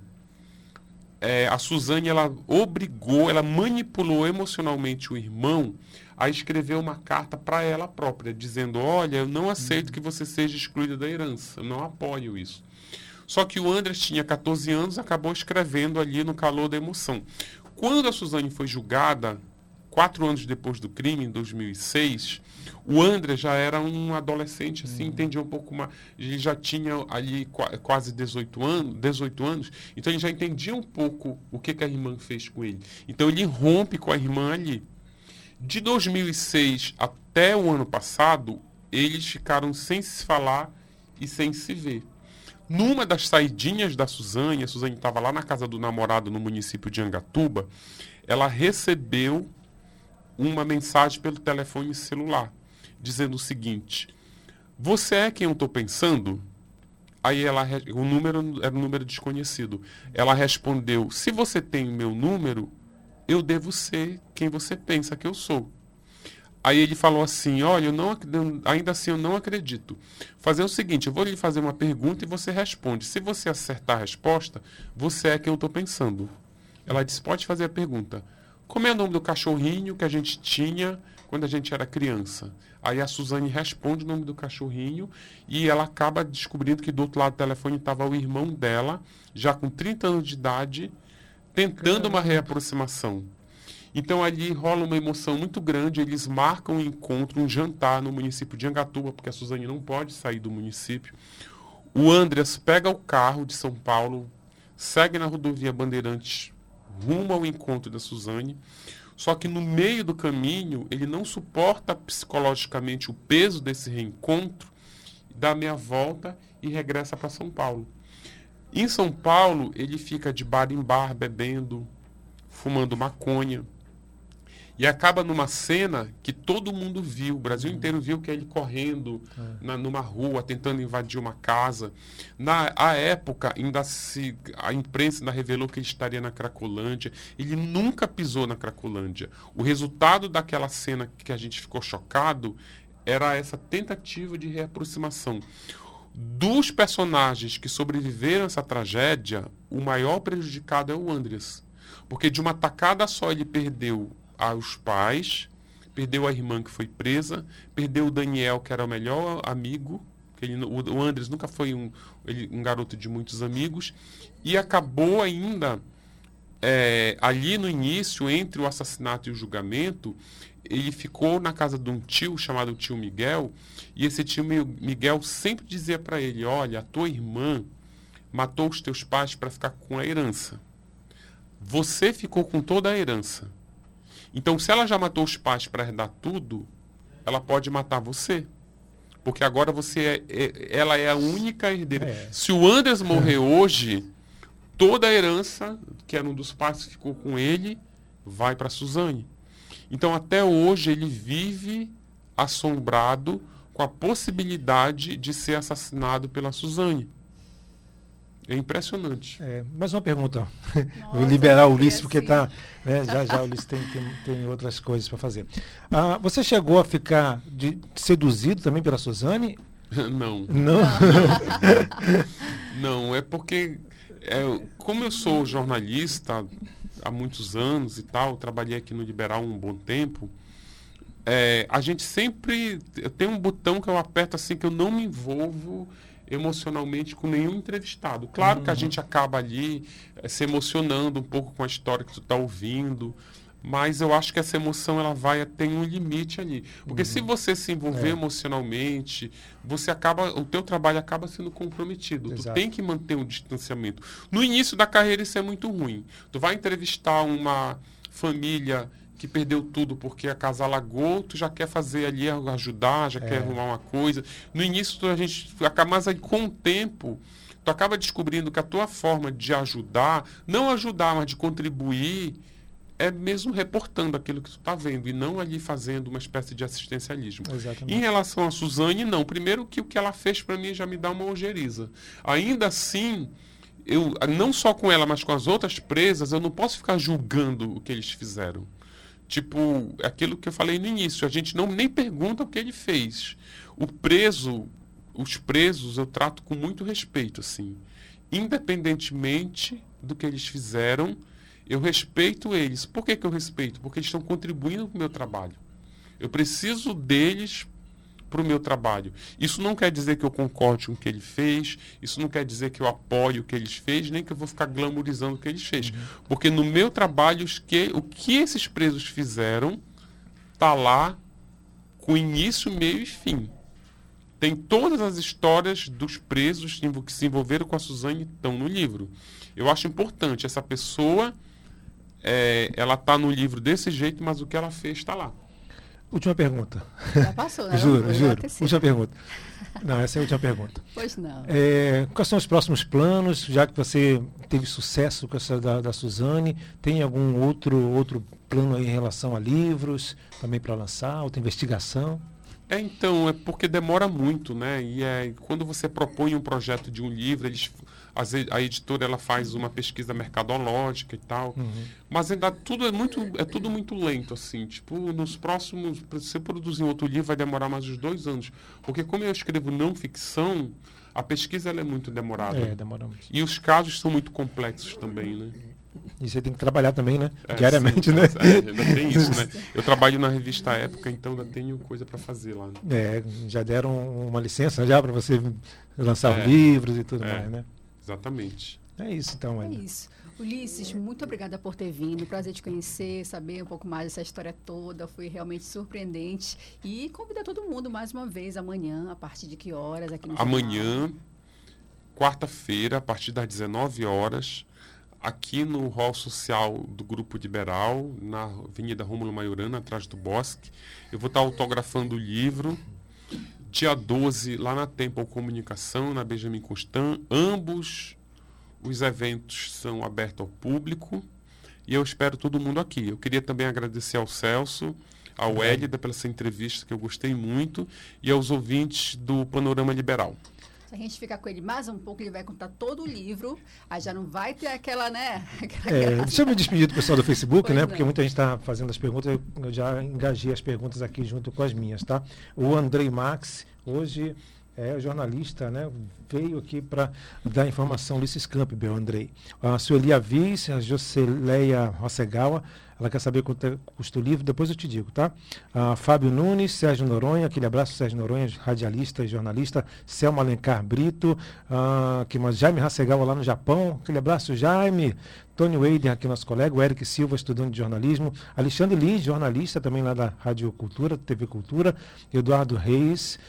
É, a Suzane ela obrigou, ela manipulou emocionalmente o irmão a escrever uma carta para ela própria, dizendo: Olha, eu não aceito que você seja excluída da herança, eu não apoio isso. Só que o Andrés tinha 14 anos, acabou escrevendo ali no calor da emoção. Quando a Suzane foi julgada, quatro anos depois do crime, em 2006, o André já era um adolescente, assim, uhum. entendia um pouco mais. Ele já tinha ali quase 18 anos, 18 anos, então ele já entendia um pouco o que, que a irmã fez com ele. Então ele rompe com a irmã ali. De 2006 até o ano passado, eles ficaram sem se falar e sem se ver. Numa das saidinhas da Suzane, a Suzane estava lá na casa do namorado no município de Angatuba, ela recebeu uma mensagem pelo telefone celular, dizendo o seguinte: Você é quem eu estou pensando? Aí ela, o número era um número desconhecido. Ela respondeu: Se você tem o meu número, eu devo ser quem você pensa que eu sou. Aí ele falou assim: Olha, eu não, ainda assim eu não acredito. Fazer o seguinte: eu vou lhe fazer uma pergunta e você responde. Se você acertar a resposta, você é quem eu estou pensando. Ela disse: Pode fazer a pergunta. Como é o nome do cachorrinho que a gente tinha quando a gente era criança? Aí a Suzane responde o nome do cachorrinho e ela acaba descobrindo que do outro lado do telefone estava o irmão dela, já com 30 anos de idade, tentando uma reaproximação. Então ali rola uma emoção muito grande, eles marcam um encontro, um jantar no município de Angatuba, porque a Suzane não pode sair do município. O Andreas pega o carro de São Paulo, segue na rodovia Bandeirantes rumo ao encontro da Suzane. Só que no meio do caminho, ele não suporta psicologicamente o peso desse reencontro, dá meia volta e regressa para São Paulo. Em São Paulo, ele fica de bar em bar bebendo, fumando maconha. E acaba numa cena que todo mundo viu, o Brasil inteiro viu que é ele correndo É. na, numa rua, tentando invadir uma casa. Na a época, ainda se a imprensa ainda revelou que ele estaria na Cracolândia. Ele nunca pisou na Cracolândia. O resultado daquela cena que a gente ficou chocado era essa tentativa de reaproximação. Dos personagens que sobreviveram a essa tragédia, o maior prejudicado é o Andreas. Porque de uma tacada só ele perdeu aos pais, perdeu a irmã que foi presa, perdeu o Daniel, que era o melhor amigo. que Ele, o, Andres nunca foi um, ele- um garoto de muitos amigos. E acabou ainda, é, ali no início, entre o assassinato e o julgamento, ele ficou na casa de um tio chamado tio Miguel. E esse tio Mi- Miguel sempre dizia para ele: Olha, a tua irmã matou os teus pais para ficar com a herança. Você ficou com toda a herança. Então, se ela já matou os pais para herdar tudo, ela pode matar você. Porque agora você é, é- ela é a única herdeira. É. Se o Anders morrer hoje, toda a herança, que era um dos pais que ficou com ele, vai para Suzane. Então, até hoje, ele vive assombrado com a possibilidade de ser assassinado pela Suzane. É impressionante. É, mais uma pergunta. Vou Nossa, liberar o Ulisses, porque tá, né, já já o Ulisses tem, tem, tem outras coisas para fazer. Ah, você chegou a ficar de- seduzido também pela Suzane? Não. Não. Não, é porque, é, como eu sou jornalista há muitos anos e tal, trabalhei aqui no Liberal um bom tempo, é, a gente sempre. Eu tenho um botão que eu aperto assim que eu não me envolvo emocionalmente com nenhum entrevistado. Claro que a gente acaba ali eh, se emocionando um pouco com a história que tu está ouvindo, mas eu acho que essa emoção ela vai tem um limite ali. Porque se você se envolver É. emocionalmente, você acaba, o teu trabalho acaba sendo comprometido. Tu Exato. tem que manter um distanciamento. No início da carreira isso é muito ruim. Tu vai entrevistar uma família que perdeu tudo porque a casa alagou, tu já quer fazer ali, ajudar, já É. quer arrumar uma coisa. No início tu- a gente acaba, mas aí com o tempo, tu acaba descobrindo que a tua forma de ajudar, não ajudar, mas de contribuir, é mesmo reportando aquilo que tu está vendo e não ali fazendo uma espécie de assistencialismo. Em Exatamente. relação a Suzane, não. Primeiro que o que ela fez para mim já me dá uma ojeriza. Ainda assim, eu não só com ela, mas com as outras presas, eu não posso ficar julgando o que eles fizeram. Tipo, aquilo que eu falei no início, a gente não nem pergunta o que ele fez. O preso, os presos eu trato com muito respeito, assim. Independentemente do que eles fizeram, eu respeito eles. Por que, que eu respeito? Porque eles estão contribuindo para o meu trabalho. Eu preciso deles para o meu trabalho. Isso não quer dizer que eu concorde com o que ele fez, isso não quer dizer que eu apoio o que eles fez, nem que eu vou ficar glamourizando o que eles fez. Porque no meu trabalho, os que, o que esses presos fizeram está lá com início, meio e fim. Tem todas as histórias dos presos que se envolveram com a Suzane estão no livro. Eu acho importante essa pessoa, é, ela está no livro desse jeito, mas o que ela fez está lá. Última pergunta. Já passou, né? Juro, juro. Última pergunta. Não, essa é a última pergunta. Pois não. É, quais são os próximos planos, já que você teve sucesso com essa da, da Suzane? Tem algum outro, outro plano aí em relação a livros, também para lançar, outra investigação? É, então, é porque demora muito, né? E é, quando você propõe um projeto de um livro, eles, a editora ela faz uma pesquisa mercadológica e tal, mas ainda tudo é muito, é tudo muito lento, assim. Tipo, nos próximos, para você produzir outro livro vai demorar mais uns dois anos, porque como eu escrevo não ficção, a pesquisa é muito demorada. É, demora muito. E os casos são muito complexos também, né? E você tem que trabalhar também, né? É, Diariamente, sim, né? é, ainda tem isso, né? Eu trabalho na revista Época, então ainda tenho coisa para fazer lá. né? É, já deram uma licença já para você lançar É. livros e tudo É. mais, né? Exatamente. É isso então, É Ana. isso. Ulisses, muito obrigada por ter vindo. Prazer te conhecer, saber um pouco mais dessa história toda. Foi realmente surpreendente. E convidar todo mundo mais uma vez amanhã, a partir de que horas aqui no? Amanhã, quarta-feira, a partir das 19 horas, aqui no Hall Social do Grupo Liberal, na Avenida Rômulo Maiorana, atrás do Bosque. Eu vou estar autografando o livro. Dia 12, lá na Temple Comunicação, na Benjamin Constant. Ambos os eventos são abertos ao público. e eu espero todo mundo aqui. Eu queria também agradecer ao Celso, ao Hélida pela essa entrevista que eu gostei muito e aos ouvintes do Panorama Liberal. Se a gente ficar com ele mais um pouco, ele vai contar todo o livro. Aí já não vai ter aquela, né? Aquela É, deixa eu me despedir do pessoal do Facebook, Pois né? não. Porque muita gente está fazendo as perguntas, eu já engajei as perguntas aqui junto com as minhas, tá? O Andrei Max, hoje é jornalista, né? Veio aqui para dar informação Ulisses Campbell, Andrei. A Sueli Avis, a Joceleia Rossegawa, ela quer saber quanto é- custa o livro, depois eu te digo, tá? A Fábio Nunes, Sérgio Noronha, aquele abraço, Sérgio Noronha, radialista e jornalista, Selma Alencar Brito, ah, que mais? Jaime Rassegawa lá no Japão, aquele abraço, Jaime. Tony Wader, aqui nosso colega, o Eric Silva, estudante de jornalismo, Alexandre Lins, jornalista também lá da Rádio Cultura, TV Cultura, Eduardo Reis,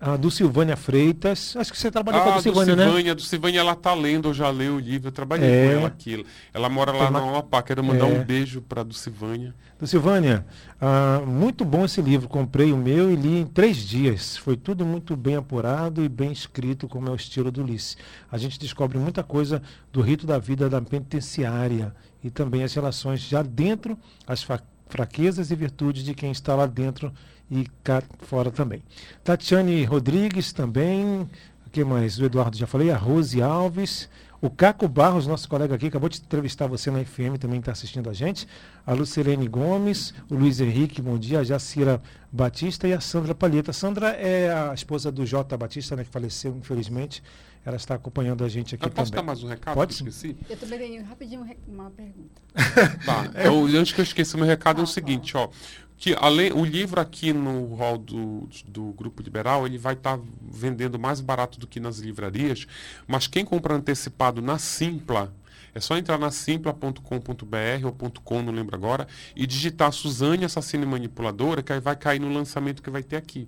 ah, do Silvânia Freitas, acho que você trabalhou com a Ah, do Silvânia, né? Silvânia, do Silvânia, ela tá lendo, eu já leio o livro, eu trabalhei É. com ela aqui. Ela mora lá Tem na uma- Amapá, quero mandar É. um beijo para do Silvânia. Do Silvânia, ah, muito bom esse livro. Comprei o meu e li em três dias. Foi tudo muito bem apurado e bem escrito, como é o estilo do Ulisses. A gente descobre muita coisa do rito da vida da penitenciária e também as relações já dentro, as fraquezas e virtudes de quem está lá dentro e cá fora também. Tatiane Rodrigues também. O que mais? O Eduardo já falei. A Rose Alves. O Caco Barros, nosso colega aqui, acabou de entrevistar você na FM, também está assistindo a gente. A Lucilene Gomes, o Luiz Henrique, bom dia. A Jacira Batista e a Sandra Palheta. A Sandra é a esposa do Jota Batista, né, que faleceu, infelizmente. Ela está acompanhando a gente aqui Eu posso também. dar mais um recado Pode sim. esqueci? Eu também tenho rapidinho uma pergunta. Tá. Eu, antes que eu esqueça, meu recado é o Fala, seguinte, ó. Que além, o livro aqui no hall do, do Grupo Liberal, ele vai estar vendendo mais barato do que nas livrarias, mas quem compra antecipado na Simpla, é só entrar na simpla.com.br ou .com, não lembro agora, e digitar Suzane Assassina Manipuladora, que aí vai cair no lançamento que vai ter aqui.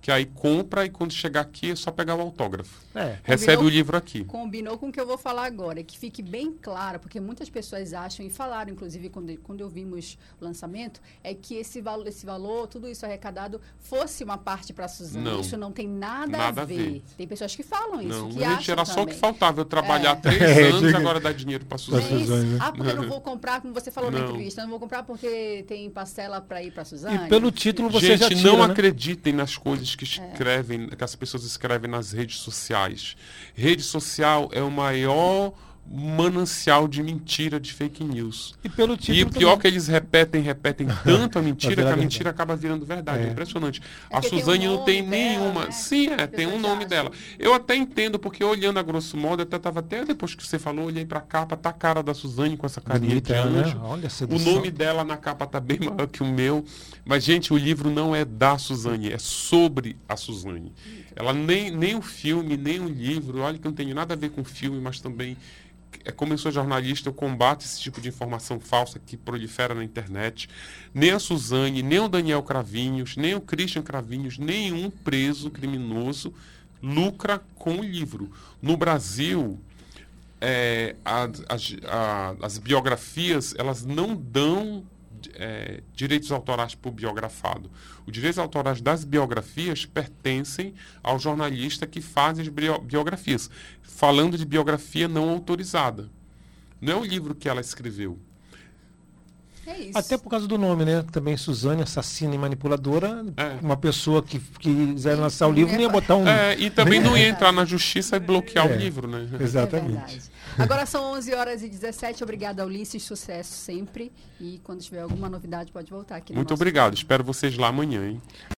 Que aí compra e quando chegar aqui é só pegar o autógrafo. É. Recebe Combinou? o livro aqui. Combinou com o que eu vou falar agora, que fique bem claro, porque muitas pessoas acham, e falaram, inclusive, quando, quando eu vimos o lançamento, é que esse valor, esse valor, tudo isso arrecadado, fosse uma parte para a Suzane. Não. Isso não tem nada, Nada a a ver. ver. Tem pessoas que falam isso, Não, que gente, acham era só o que também. faltava. Eu trabalhar É. três É, anos agora dar dinheiro para Não Suzane. é isso? Né? Ah, porque eu não vou comprar, como você falou na Não. entrevista, eu não vou comprar porque tem parcela para ir para Suzane. E pelo título você já Gente, tira, não né? acreditem nas coisas É. que escrevem, que as pessoas escrevem nas redes sociais. Rede social é o maior manancial de mentira, de fake news. E pelo título E o pior também. que eles repetem, repetem tanto a mentira que a mentira acaba virando verdade. É, É. impressionante. É a tem Suzane o não tem dela, nenhuma. né? Sim, é, tem um nome acham. dela. Eu até entendo, porque olhando a grosso modo, eu até tava até depois que você falou, olhei pra capa, tá a cara da Suzane com essa carinha Bonita de né? anjo. Olha a O nome dela na capa tá bem maior que o meu. Mas, gente, o livro não é da Suzane, é sobre a Suzane. Ela nem, nem o filme, nem o livro, olha que eu não tenho nada a ver com o filme, mas também, é como eu sou jornalista, eu combato esse tipo de informação falsa que prolifera na internet. Nem a Suzane, nem o Daniel Cravinhos, nem o Christian Cravinhos, nenhum preso criminoso lucra com o livro. No Brasil, é, as, as- a- as biografias elas não dão é, direitos autorais o biografado. Os direitos autorais das biografias pertencem ao jornalista que faz as bio- biografias. Falando de biografia não autorizada. Não é o livro que ela escreveu. É isso. Até por causa do nome, né? Também Suzane, assassina e manipuladora. É. Uma pessoa que, que quiser lançar o livro não ia botar um. É, e também não ia É. entrar na justiça e bloquear É. o livro, né? É Exatamente. Agora são 11 horas e 17. Obrigada, Ulisses. Sucesso sempre. E quando tiver alguma novidade, pode voltar aqui. no Muito nosso obrigado. Espero vocês lá amanhã, hein?